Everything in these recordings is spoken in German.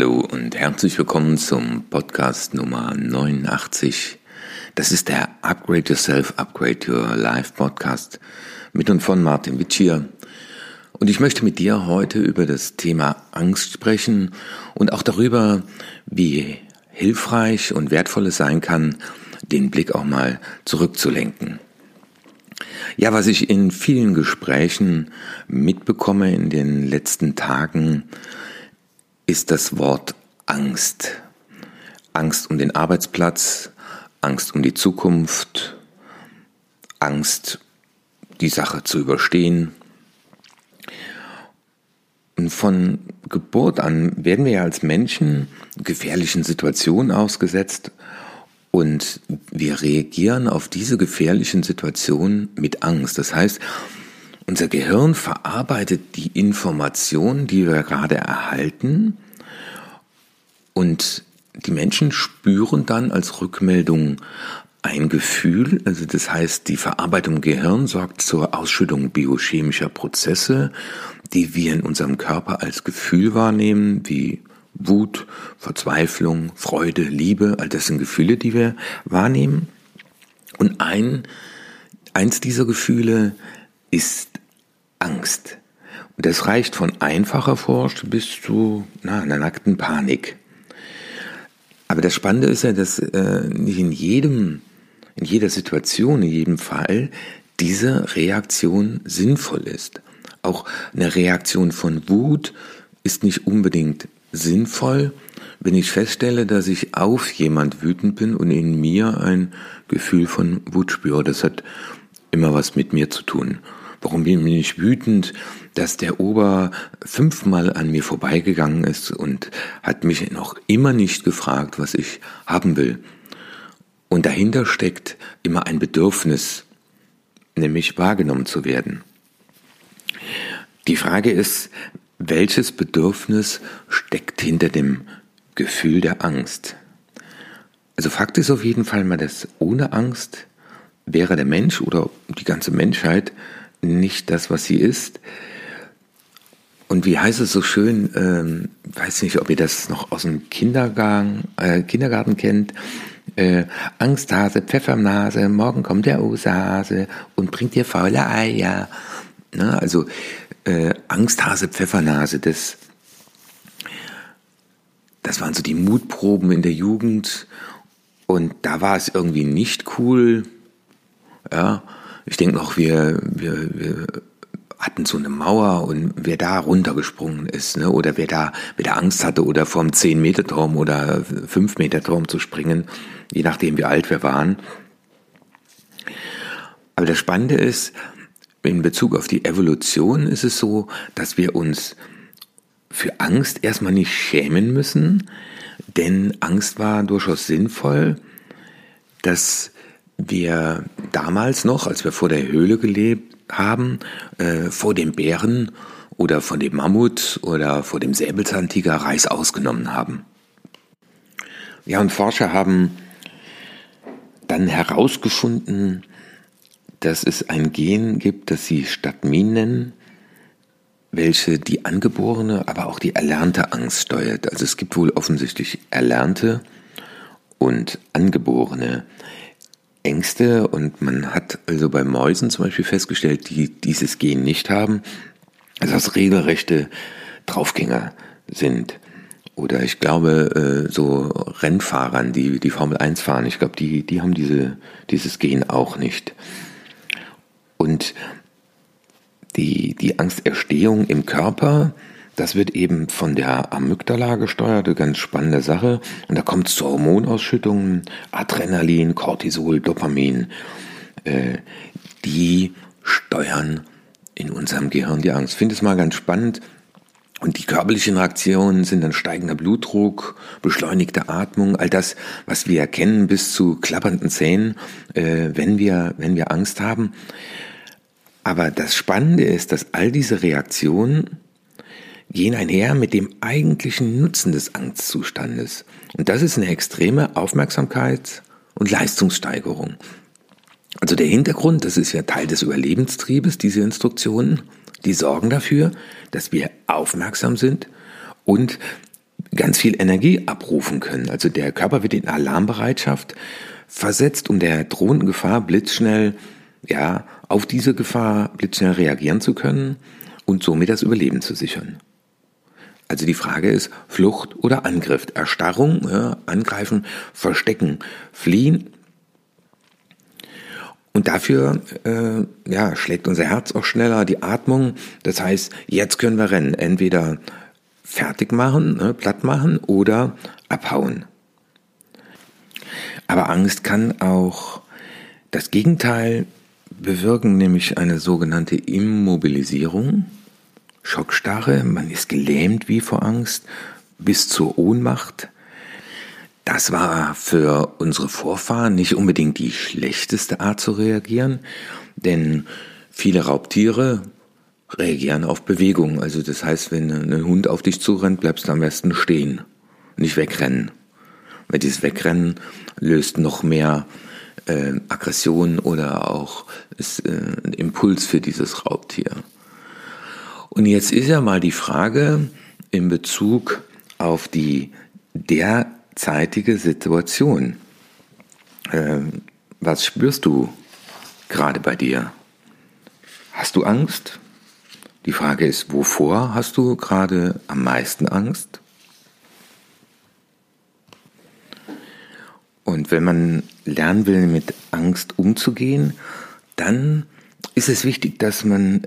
Hallo und herzlich willkommen zum Podcast Nummer 89. Das ist der Upgrade Yourself, Upgrade Your Life Podcast mit und von Martin Witsch hier. Und ich möchte mit dir heute über das Thema Angst sprechen und auch darüber, wie hilfreich und wertvoll es sein kann, den Blick auch mal zurückzulenken. Ja, was ich in vielen Gesprächen mitbekomme in den letzten Tagen, ist das Wort Angst. Angst um den Arbeitsplatz, Angst um die Zukunft, Angst, die Sache zu überstehen. Und von Geburt an werden wir ja als Menschen gefährlichen Situationen ausgesetzt und wir reagieren auf diese gefährlichen Situationen mit Angst. Das heißt, unser Gehirn verarbeitet die Information, die wir gerade erhalten, und die Menschen spüren dann als Rückmeldung ein Gefühl, also das heißt, die Verarbeitung im Gehirn sorgt zur Ausschüttung biochemischer Prozesse, die wir in unserem Körper als Gefühl wahrnehmen, wie Wut, Verzweiflung, Freude, Liebe, all das sind Gefühle, die wir wahrnehmen. Und ein, eins dieser Gefühle ist Angst. Und das reicht von einfacher Furcht bis zu na, einer nackten Panik. Aber das Spannende ist ja, dass äh, nicht in jedem, in jeder Situation, in jedem Fall diese Reaktion sinnvoll ist. Auch eine Reaktion von Wut ist nicht unbedingt sinnvoll, wenn ich feststelle, dass ich auf jemand wütend bin und in mir ein Gefühl von Wut spüre. Das hat immer was mit mir zu tun. Warum bin ich wütend, dass der Ober fünfmal an mir vorbeigegangen ist und hat mich noch immer nicht gefragt, was ich haben will. Und dahinter steckt immer ein Bedürfnis, nämlich wahrgenommen zu werden. Die Frage ist, welches Bedürfnis steckt hinter dem Gefühl der Angst? Also Fakt ist auf jeden Fall mal, dass ohne Angst wäre der Mensch oder die ganze Menschheit nicht das, was sie ist. Und wie heißt es so schön, ähm, weiß nicht, ob ihr das noch aus dem Kindergarten, äh, Kindergarten kennt, äh, Angsthase, Pfeffernase, morgen kommt der Osase und bringt dir faule Eier. Na, also äh, Angsthase, Pfeffernase, das, das waren so die Mutproben in der Jugend und da war es irgendwie nicht cool, ja, ich denke noch, wir, wir, wir hatten so eine Mauer und wer da runtergesprungen ist, ne, oder wer da, wer Angst hatte oder vom 10-Meter-Turm oder 5-Meter-Turm zu springen, je nachdem wie alt wir waren. Aber das Spannende ist, in Bezug auf die Evolution ist es so, dass wir uns für Angst erstmal nicht schämen müssen, denn Angst war durchaus sinnvoll, dass wir damals noch, als wir vor der Höhle gelebt haben, äh, vor dem Bären oder vor dem Mammut oder vor dem Säbelzahntiger Reis ausgenommen haben. Ja, und Forscher haben dann herausgefunden, dass es ein Gen gibt, das sie Stadmin nennen, welche die angeborene, aber auch die erlernte Angst steuert. Also es gibt wohl offensichtlich erlernte und angeborene Ängste und man hat also bei Mäusen zum Beispiel festgestellt, die dieses Gen nicht haben, dass das regelrechte Draufgänger sind. Oder ich glaube, äh, so Rennfahrern, die die Formel 1 fahren, ich glaube, die, die haben diese, dieses Gen auch nicht. Und die, die Angsterstehung im Körper, das wird eben von der Amygdala gesteuert, eine ganz spannende Sache. Und da kommt es zu Hormonausschüttungen, Adrenalin, Cortisol, Dopamin. Äh, die steuern in unserem Gehirn die Angst. Finde es mal ganz spannend. Und die körperlichen Reaktionen sind dann steigender Blutdruck, beschleunigte Atmung, all das, was wir erkennen, bis zu klappernden Zähnen, äh, wenn, wir, wenn wir Angst haben. Aber das Spannende ist, dass all diese Reaktionen gehen einher mit dem eigentlichen Nutzen des Angstzustandes. Und das ist eine extreme Aufmerksamkeit und Leistungssteigerung. Also der Hintergrund, das ist ja Teil des Überlebenstriebes, diese Instruktionen, die sorgen dafür, dass wir aufmerksam sind und ganz viel Energie abrufen können. Also der Körper wird in Alarmbereitschaft versetzt, um der drohenden Gefahr blitzschnell, ja, auf diese Gefahr blitzschnell reagieren zu können und somit das Überleben zu sichern. Also die Frage ist Flucht oder Angriff, Erstarrung, ja, angreifen, verstecken, fliehen. Und dafür äh, ja, schlägt unser Herz auch schneller, die Atmung. Das heißt, jetzt können wir rennen. Entweder fertig machen, ne, platt machen oder abhauen. Aber Angst kann auch das Gegenteil bewirken, nämlich eine sogenannte Immobilisierung, Schockstarre, man ist gelähmt wie vor Angst, bis zur Ohnmacht. Das war für unsere Vorfahren nicht unbedingt die schlechteste Art zu reagieren, denn viele Raubtiere reagieren auf Bewegung. Also das heißt, wenn ein Hund auf dich zurennt, bleibst du am besten stehen, nicht wegrennen. Weil dieses Wegrennen löst noch mehr äh, Aggression oder auch ist äh, ein Impuls für dieses Raubtier. Und jetzt ist ja mal die Frage in Bezug auf die derzeitige Situation. Äh, was spürst du gerade bei dir? Hast du Angst? Die Frage ist, wovor hast du gerade am meisten Angst? Und wenn man lernen will, mit Angst umzugehen, dann ist es wichtig, dass man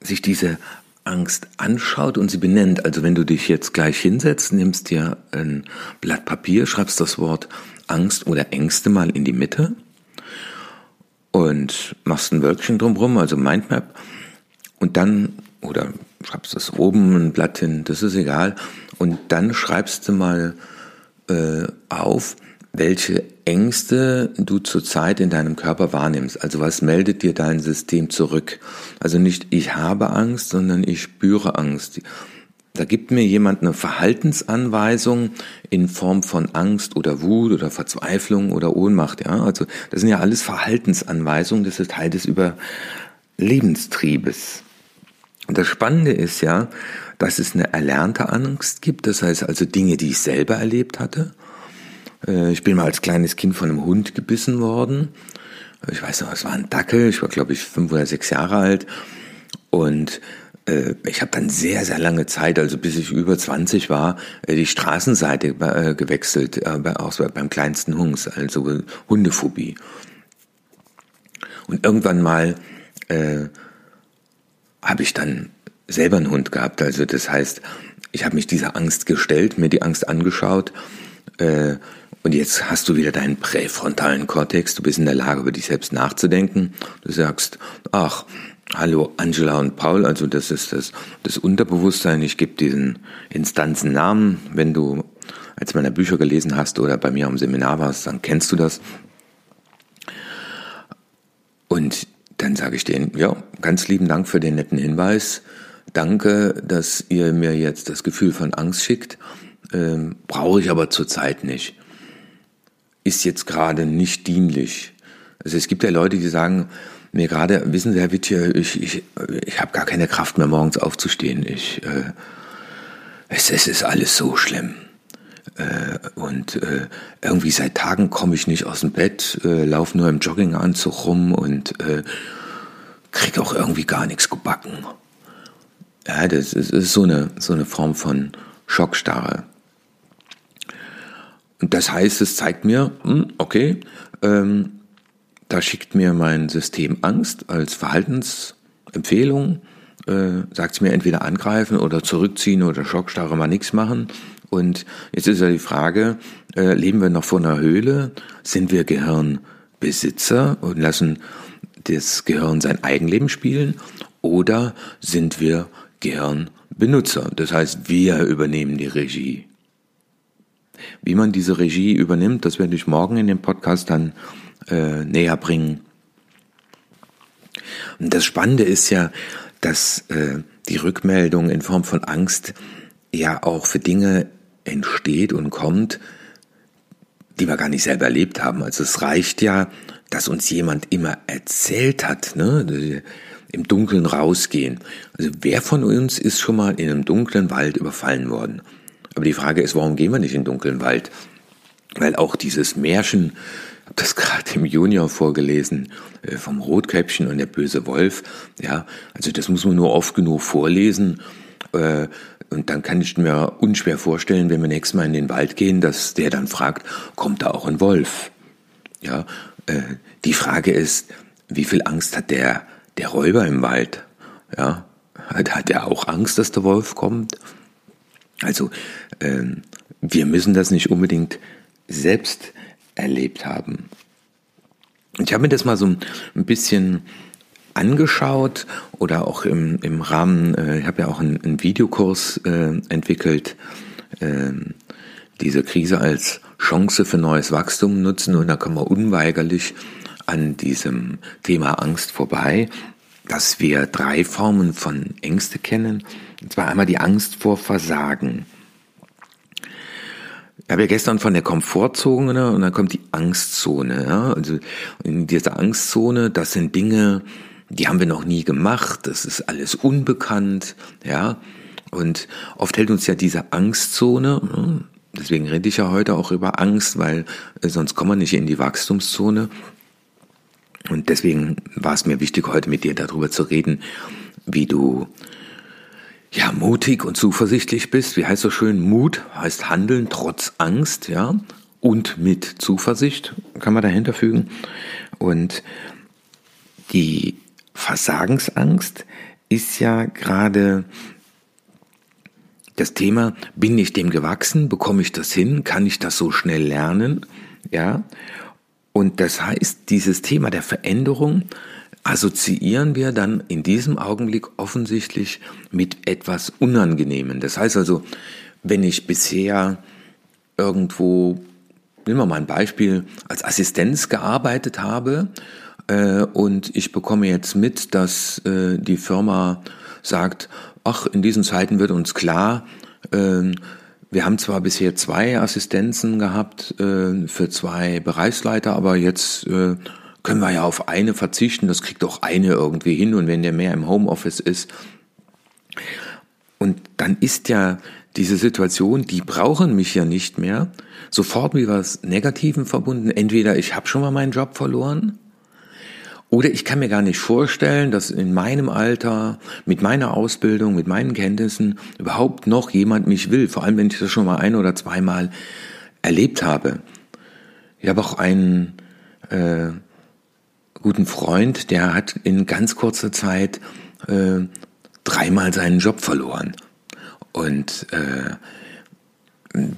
sich diese Angst anschaut und sie benennt. Also wenn du dich jetzt gleich hinsetzt, nimmst dir ein Blatt Papier, schreibst das Wort Angst oder Ängste mal in die Mitte und machst ein Wölkchen drumherum, also Mindmap und dann, oder schreibst das oben ein Blatt hin, das ist egal. Und dann schreibst du mal äh, auf, welche Ängste du zurzeit in deinem Körper wahrnimmst. Also was meldet dir dein System zurück? Also nicht ich habe Angst, sondern ich spüre Angst. Da gibt mir jemand eine Verhaltensanweisung in Form von Angst oder Wut oder Verzweiflung oder Ohnmacht. Ja, also das sind ja alles Verhaltensanweisungen. Das ist Teil des Überlebenstriebes. Und das Spannende ist ja, dass es eine erlernte Angst gibt, das heißt also Dinge, die ich selber erlebt hatte. Äh, ich bin mal als kleines Kind von einem Hund gebissen worden. Ich weiß noch, es war ein Dackel, ich war glaube ich fünf oder sechs Jahre alt. Und äh, ich habe dann sehr, sehr lange Zeit, also bis ich über 20 war, äh, die Straßenseite gewechselt, auch beim kleinsten Hungs, also Hundephobie. Und irgendwann mal habe ich dann selber einen Hund gehabt. Also das heißt, ich habe mich dieser Angst gestellt, mir die Angst angeschaut. Und jetzt hast du wieder deinen präfrontalen Kortex. Du bist in der Lage, über dich selbst nachzudenken. Du sagst, ach, hallo Angela und Paul. Also das ist das, das Unterbewusstsein. Ich gebe diesen Instanzen Namen. Wenn du als meiner Bücher gelesen hast oder bei mir am Seminar warst, dann kennst du das. Und dann sage ich denen, ja, ganz lieben Dank für den netten Hinweis. Danke, dass ihr mir jetzt das Gefühl von Angst schickt. Ähm, Brauche ich aber zurzeit nicht. Ist jetzt gerade nicht dienlich. Also es gibt ja Leute, die sagen mir gerade, wissen Sie, Herr Wittje, ich, ich, ich habe gar keine Kraft mehr, morgens aufzustehen. Ich, äh, es, es ist alles so schlimm. Äh, und äh, irgendwie seit Tagen komme ich nicht aus dem Bett, äh, laufe nur im Jogginganzug rum und äh, kriege auch irgendwie gar nichts gebacken. Ja, das ist, ist so, eine, so eine Form von Schockstarre. Und das heißt, es zeigt mir, hm, okay, ähm, da schickt mir mein System Angst als Verhaltensempfehlung, äh, sagt es mir entweder angreifen oder zurückziehen oder Schockstarre mal nichts machen. Und jetzt ist ja die Frage, äh, leben wir noch vor einer Höhle? Sind wir Gehirnbesitzer und lassen das Gehirn sein Eigenleben spielen? Oder sind wir Gehirnbenutzer? Das heißt, wir übernehmen die Regie. Wie man diese Regie übernimmt, das werde ich morgen in dem Podcast dann äh, näher bringen. Und das Spannende ist ja, dass äh, die Rückmeldung in Form von Angst ja auch für Dinge entsteht und kommt, die wir gar nicht selber erlebt haben. Also es reicht ja, dass uns jemand immer erzählt hat, ne, im Dunkeln rausgehen. Also wer von uns ist schon mal in einem dunklen Wald überfallen worden? Aber die Frage ist, warum gehen wir nicht in den dunklen Wald? Weil auch dieses Märchen, habe das gerade im Junior vorgelesen, äh, vom Rotkäppchen und der böse Wolf, ja, also das muss man nur oft genug vorlesen, äh, und dann kann ich mir unschwer vorstellen, wenn wir nächstes Mal in den Wald gehen, dass der dann fragt, kommt da auch ein Wolf? Ja, äh, die Frage ist, wie viel Angst hat der, der Räuber im Wald? Ja, hat er auch Angst, dass der Wolf kommt? Also, äh, wir müssen das nicht unbedingt selbst erlebt haben. Ich habe mir das mal so ein bisschen angeschaut oder auch im, im Rahmen, äh, ich habe ja auch einen, einen Videokurs äh, entwickelt, äh, diese Krise als Chance für neues Wachstum nutzen und da kommen wir unweigerlich an diesem Thema Angst vorbei, dass wir drei Formen von Ängste kennen. Und zwar einmal die Angst vor Versagen. Ich habe ja gestern von der Komfortzone und dann kommt die Angstzone. Ja? Also in dieser Angstzone, das sind Dinge, die haben wir noch nie gemacht, das ist alles unbekannt, ja. Und oft hält uns ja diese Angstzone, hm, deswegen rede ich ja heute auch über Angst, weil äh, sonst kommen wir nicht in die Wachstumszone. Und deswegen war es mir wichtig, heute mit dir darüber zu reden, wie du ja mutig und zuversichtlich bist. Wie heißt so schön? Mut heißt Handeln trotz Angst, ja, und mit Zuversicht kann man dahinter fügen. Und die Versagensangst ist ja gerade das Thema, bin ich dem gewachsen, bekomme ich das hin, kann ich das so schnell lernen, ja? Und das heißt, dieses Thema der Veränderung assoziieren wir dann in diesem Augenblick offensichtlich mit etwas Unangenehmen. Das heißt also, wenn ich bisher irgendwo, nehmen wir mal ein Beispiel, als Assistenz gearbeitet habe äh, und ich bekomme jetzt mit, dass äh, die Firma sagt, ach, in diesen Zeiten wird uns klar, äh, wir haben zwar bisher zwei Assistenzen gehabt äh, für zwei Bereichsleiter, aber jetzt äh, können wir ja auf eine verzichten, das kriegt auch eine irgendwie hin und wenn der mehr im Homeoffice ist. Und dann ist ja diese Situation, die brauchen mich ja nicht mehr, sofort wie was Negativen verbunden. Entweder ich habe schon mal meinen Job verloren oder ich kann mir gar nicht vorstellen, dass in meinem Alter, mit meiner Ausbildung, mit meinen Kenntnissen überhaupt noch jemand mich will, vor allem wenn ich das schon mal ein oder zweimal erlebt habe. Ich habe auch einen äh, guten Freund, der hat in ganz kurzer Zeit äh, dreimal seinen Job verloren. Und äh,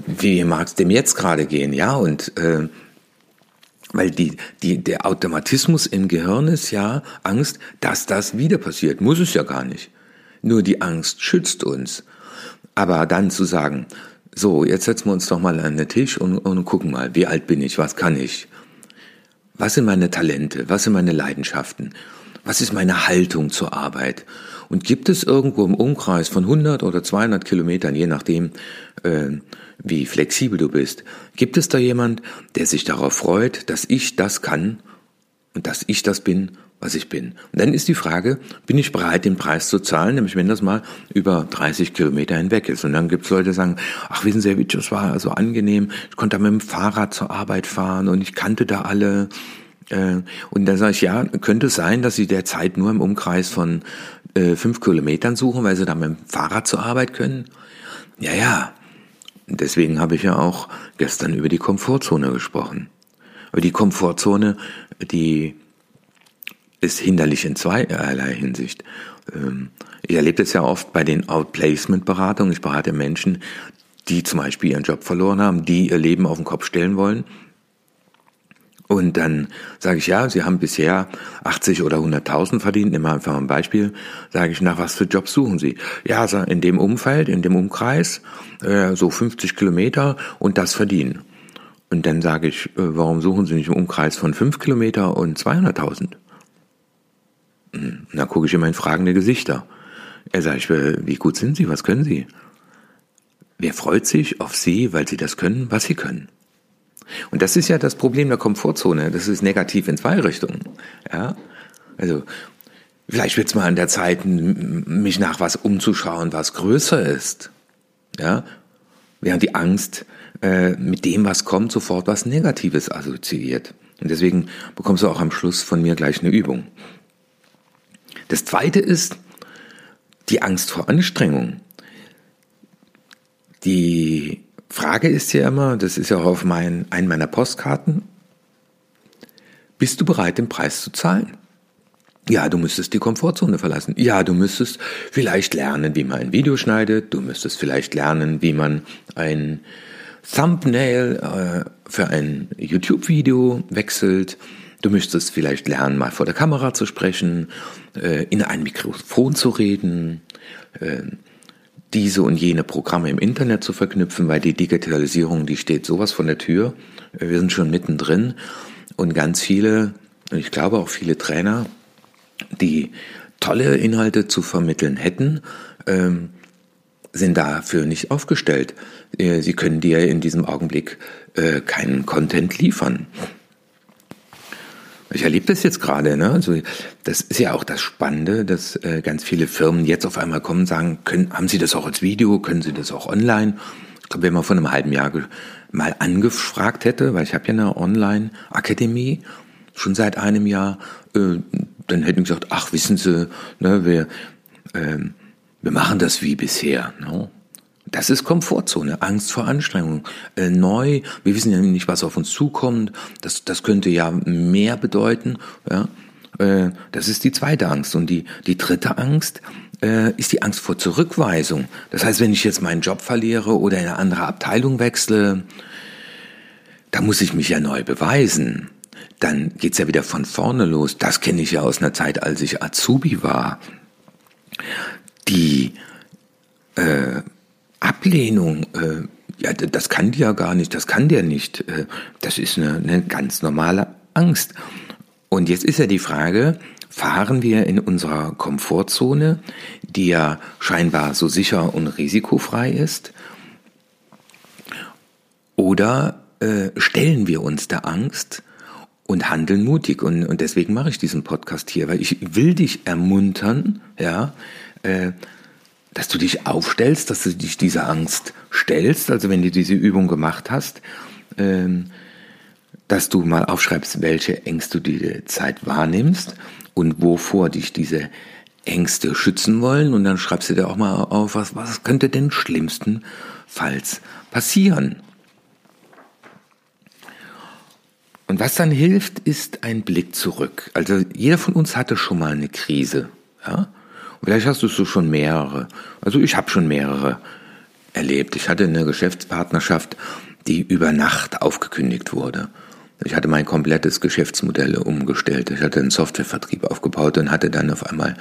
wie mag es dem jetzt gerade gehen? Ja, und äh, weil die, die, der Automatismus im Gehirn ist ja Angst, dass das wieder passiert. Muss es ja gar nicht. Nur die Angst schützt uns. Aber dann zu sagen, so, jetzt setzen wir uns doch mal an den Tisch und, und gucken mal, wie alt bin ich, was kann ich? Was sind meine Talente? Was sind meine Leidenschaften? Was ist meine Haltung zur Arbeit? Und gibt es irgendwo im Umkreis von 100 oder 200 Kilometern, je nachdem, äh, wie flexibel du bist, gibt es da jemand, der sich darauf freut, dass ich das kann und dass ich das bin, was ich bin? Und dann ist die Frage, bin ich bereit, den Preis zu zahlen, nämlich wenn das mal über 30 Kilometer hinweg ist. Und dann gibt es Leute, die sagen, ach, wissen Sie, Herr Witsch, das war so angenehm, ich konnte da mit dem Fahrrad zur Arbeit fahren und ich kannte da alle. Und dann sage ich, ja, könnte es sein, dass Sie derzeit nur im Umkreis von äh, fünf Kilometern suchen, weil Sie da mit dem Fahrrad zur Arbeit können? Ja, ja, Deswegen habe ich ja auch gestern über die Komfortzone gesprochen. Aber die Komfortzone, die ist hinderlich in zweierlei Hinsicht. Ähm, ich erlebe das ja oft bei den Outplacement-Beratungen. Ich berate Menschen, die zum Beispiel ihren Job verloren haben, die ihr Leben auf den Kopf stellen wollen und dann sage ich, ja, Sie haben bisher 80 oder 100.000 verdient, nehmen wir einfach ein Beispiel, sage ich, nach was für Jobs suchen Sie? Ja, in dem Umfeld, in dem Umkreis, äh, so 50 Kilometer und das verdienen. Und dann sage ich, äh, warum suchen Sie nicht im Umkreis von 5 Kilometer und 200.000? Hm, dann gucke ich immer in fragende Gesichter. Er sagt, wie gut sind Sie, was können Sie? Wer freut sich auf Sie, weil Sie das können, was Sie können? Und das ist ja das Problem der Komfortzone. Das ist negativ in zwei Richtungen. Ja, also vielleicht wird es mal an der Zeit, mich nach was umzuschauen, was größer ist. Ja, während die Angst äh, mit dem, was kommt, sofort was Negatives assoziiert. Und deswegen bekommst du auch am Schluss von mir gleich eine Übung. Das zweite ist die Angst vor Anstrengung. Die Frage ist ja immer, das ist ja auch auf mein, einen meiner Postkarten, bist du bereit, den Preis zu zahlen? Ja, du müsstest die Komfortzone verlassen. Ja, du müsstest vielleicht lernen, wie man ein Video schneidet. Du müsstest vielleicht lernen, wie man ein Thumbnail äh, für ein YouTube-Video wechselt. Du müsstest vielleicht lernen, mal vor der Kamera zu sprechen, äh, in ein Mikrofon zu reden, äh, diese und jene Programme im Internet zu verknüpfen, weil die Digitalisierung, die steht sowas von der Tür. Wir sind schon mittendrin und ganz viele, ich glaube auch viele Trainer, die tolle Inhalte zu vermitteln hätten, ähm, sind dafür nicht aufgestellt. Äh, sie können dir in diesem Augenblick äh, keinen Content liefern. Ich erlebe das jetzt gerade. Ne? Also das ist ja auch das Spannende, dass äh, ganz viele Firmen jetzt auf einmal kommen und sagen, können, haben Sie das auch als Video, können Sie das auch online? Ich glaube, wenn man vor einem halben Jahr mal angefragt hätte, weil ich habe ja eine Online-Akademie schon seit einem Jahr, äh, dann hätten gesagt, ach, wissen Sie, ne, wir, äh, wir machen das wie bisher. Ne? Das ist Komfortzone, Angst vor Anstrengung. Äh, neu, wir wissen ja nicht, was auf uns zukommt. Das, das könnte ja mehr bedeuten. Ja? Äh, das ist die zweite Angst. Und die, die dritte Angst äh, ist die Angst vor Zurückweisung. Das heißt, wenn ich jetzt meinen Job verliere oder in eine andere Abteilung wechsle, da muss ich mich ja neu beweisen dann geht's ja wieder von vorne los. Das kenne ich ja aus einer Zeit, als ich Azubi war. Die äh, Ablehnung, äh, ja, das kann die ja gar nicht, das kann der nicht. Äh, das ist eine, eine ganz normale Angst. Und jetzt ist ja die Frage, fahren wir in unserer Komfortzone, die ja scheinbar so sicher und risikofrei ist, oder äh, stellen wir uns der Angst und handeln mutig. Und, und deswegen mache ich diesen Podcast hier, weil ich will dich ermuntern, ja, äh, dass du dich aufstellst, dass du dich dieser Angst stellst. Also wenn du diese Übung gemacht hast, ähm, dass du mal aufschreibst, welche Ängste du die Zeit wahrnimmst und wovor dich diese Ängste schützen wollen. Und dann schreibst du dir auch mal auf, was, was könnte denn schlimmstenfalls passieren. Und was dann hilft, ist ein Blick zurück. Also jeder von uns hatte schon mal eine Krise. Ja? Vielleicht hast du so schon mehrere. Also ich habe schon mehrere erlebt. Ich hatte eine Geschäftspartnerschaft, die über Nacht aufgekündigt wurde. Ich hatte mein komplettes Geschäftsmodell umgestellt. Ich hatte einen Softwarevertrieb aufgebaut und hatte dann auf einmal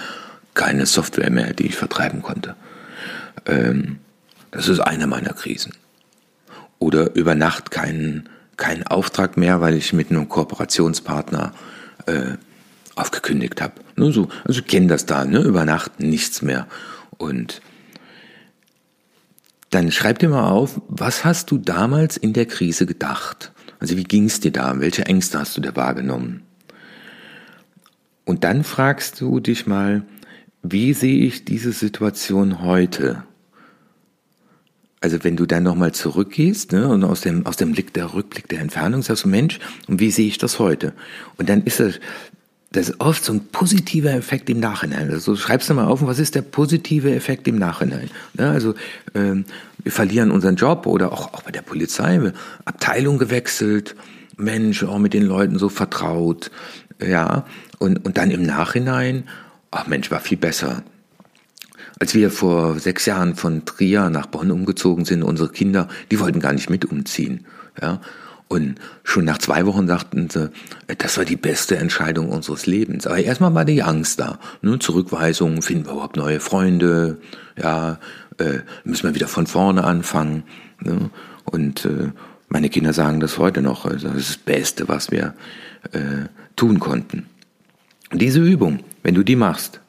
keine Software mehr, die ich vertreiben konnte. Ähm, das ist eine meiner Krisen. Oder über Nacht keinen keinen Auftrag mehr, weil ich mit einem Kooperationspartner äh, aufgekündigt habe. Nur so, also kennen das da, ne? Über Nacht nichts mehr. Und dann schreib dir mal auf, was hast du damals in der Krise gedacht? Also wie ging es dir da? Welche Ängste hast du da wahrgenommen? Und dann fragst du dich mal, wie sehe ich diese Situation heute? also wenn du dann nochmal zurückgehst ne, und aus dem, aus dem Blick der Rückblick der Entfernung sagst du, Mensch, und wie sehe ich das heute? Und dann ist das, das ist oft so ein positiver Effekt im Nachhinein. Also schreibst du mal auf, was ist der positive Effekt im Nachhinein? Ne, also ähm, wir verlieren unseren Job oder auch, auch bei der Polizei, Abteilung gewechselt, Mensch, auch mit den Leuten so vertraut, ja, und, und dann im Nachhinein, ach Mensch, war viel besser. Als wir vor sechs Jahren von Trier nach Bonn umgezogen sind, unsere Kinder, die wollten gar nicht mit umziehen. Ja? Und schon nach zwei Wochen sagten sie, das war die beste Entscheidung unseres Lebens. Aber erstmal war die Angst da. Ne? Zurückweisung, finden wir überhaupt neue Freunde? Ja, äh, müssen wir wieder von vorne anfangen? Ne? Und äh, meine Kinder sagen das heute noch. Also das ist das Beste, was wir äh, tun konnten. Diese Übung, wenn du die machst,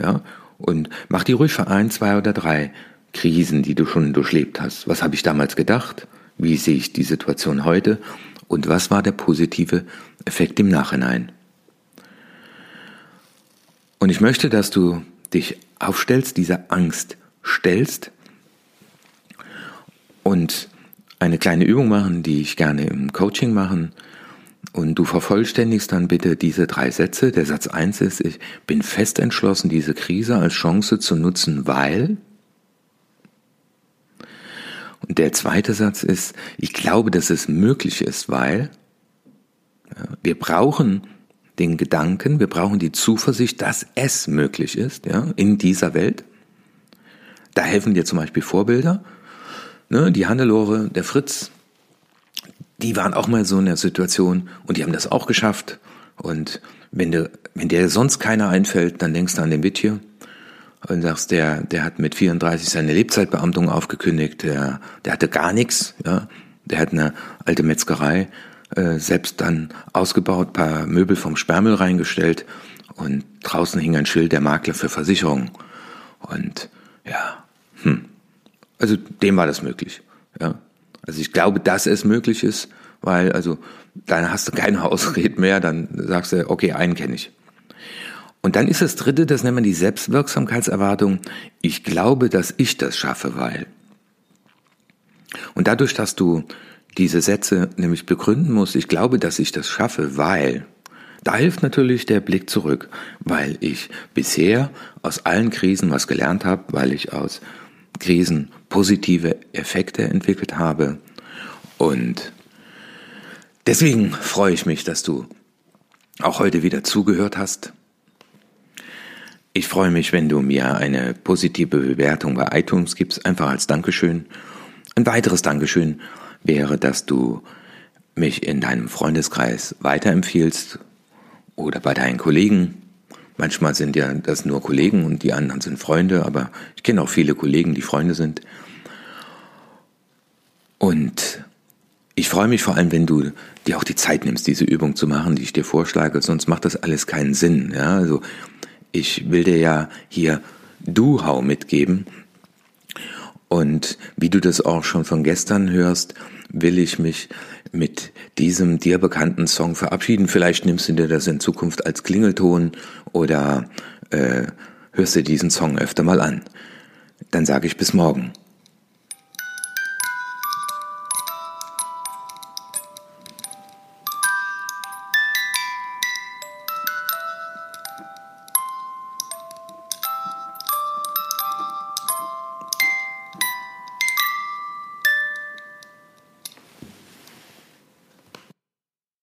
ja, und mach die ruhig für ein, zwei oder drei Krisen, die du schon durchlebt hast. Was habe ich damals gedacht? Wie sehe ich die Situation heute? Und was war der positive Effekt im Nachhinein? Und ich möchte, dass du dich aufstellst, dieser Angst stellst und eine kleine Übung machen, die ich gerne im Coaching machen. Und du vervollständigst dann bitte diese drei Sätze. Der Satz eins ist, ich bin fest entschlossen, diese Krise als Chance zu nutzen, weil. Der zweite Satz ist, ich glaube, dass es möglich ist, weil. Wir brauchen den Gedanken, wir brauchen die Zuversicht, dass es möglich ist, ja, in dieser Welt. Da helfen dir zum Beispiel Vorbilder. Ne, die Hannelore, der Fritz, die waren auch mal so in der Situation und die haben das auch geschafft. Und wenn, du, wenn dir sonst keiner einfällt, dann denkst du an den Wittje und sagst, der, der hat mit 34 seine Lebzeitbeamtung aufgekündigt, der, der hatte gar nichts, ja. Der hat eine alte Metzgerei äh, selbst dann ausgebaut, paar Möbel vom Sperrmüll reingestellt und draußen hing ein Schild der Makler für Versicherungen. Und ja, hm. Also dem war das möglich. Ja. Also ich glaube, dass es möglich ist, weil also dann hast du keine Ausrede mehr, dann sagst du, okay, einen kenne ich. Und dann ist das dritte, das nennt man die Selbstwirksamkeitserwartung. Ich glaube, dass ich das schaffe, weil. Und dadurch, dass du diese Sätze nämlich begründen musst, ich glaube, dass ich das schaffe, weil, da hilft natürlich der Blick zurück, weil ich bisher aus allen Krisen was gelernt habe, weil ich aus Krisen positive Effekte entwickelt habe. Und deswegen freue ich mich, dass du auch heute wieder zugehört hast. Ich freue mich, wenn du mir eine positive Bewertung bei iTunes gibst, einfach als Dankeschön. Ein weiteres Dankeschön wäre, dass du mich in deinem Freundeskreis weiterempfiehlst oder bei deinen Kollegen Manchmal sind ja das nur Kollegen und die anderen sind Freunde, aber ich kenne auch viele Kollegen, die Freunde sind. Und ich freue mich vor allem, wenn du dir auch die Zeit nimmst, diese Übung zu machen, die ich dir vorschlage, sonst macht das alles keinen Sinn. Ja, also ich will dir ja hier Du-Hau mitgeben. Und wie du das auch schon von gestern hörst, will ich mich mit diesem dir bekannten Song verabschieden. Vielleicht nimmst du dir das in Zukunft als Klingelton oder äh, hörst dir diesen Song öfter mal an. Dann sage ich bis morgen.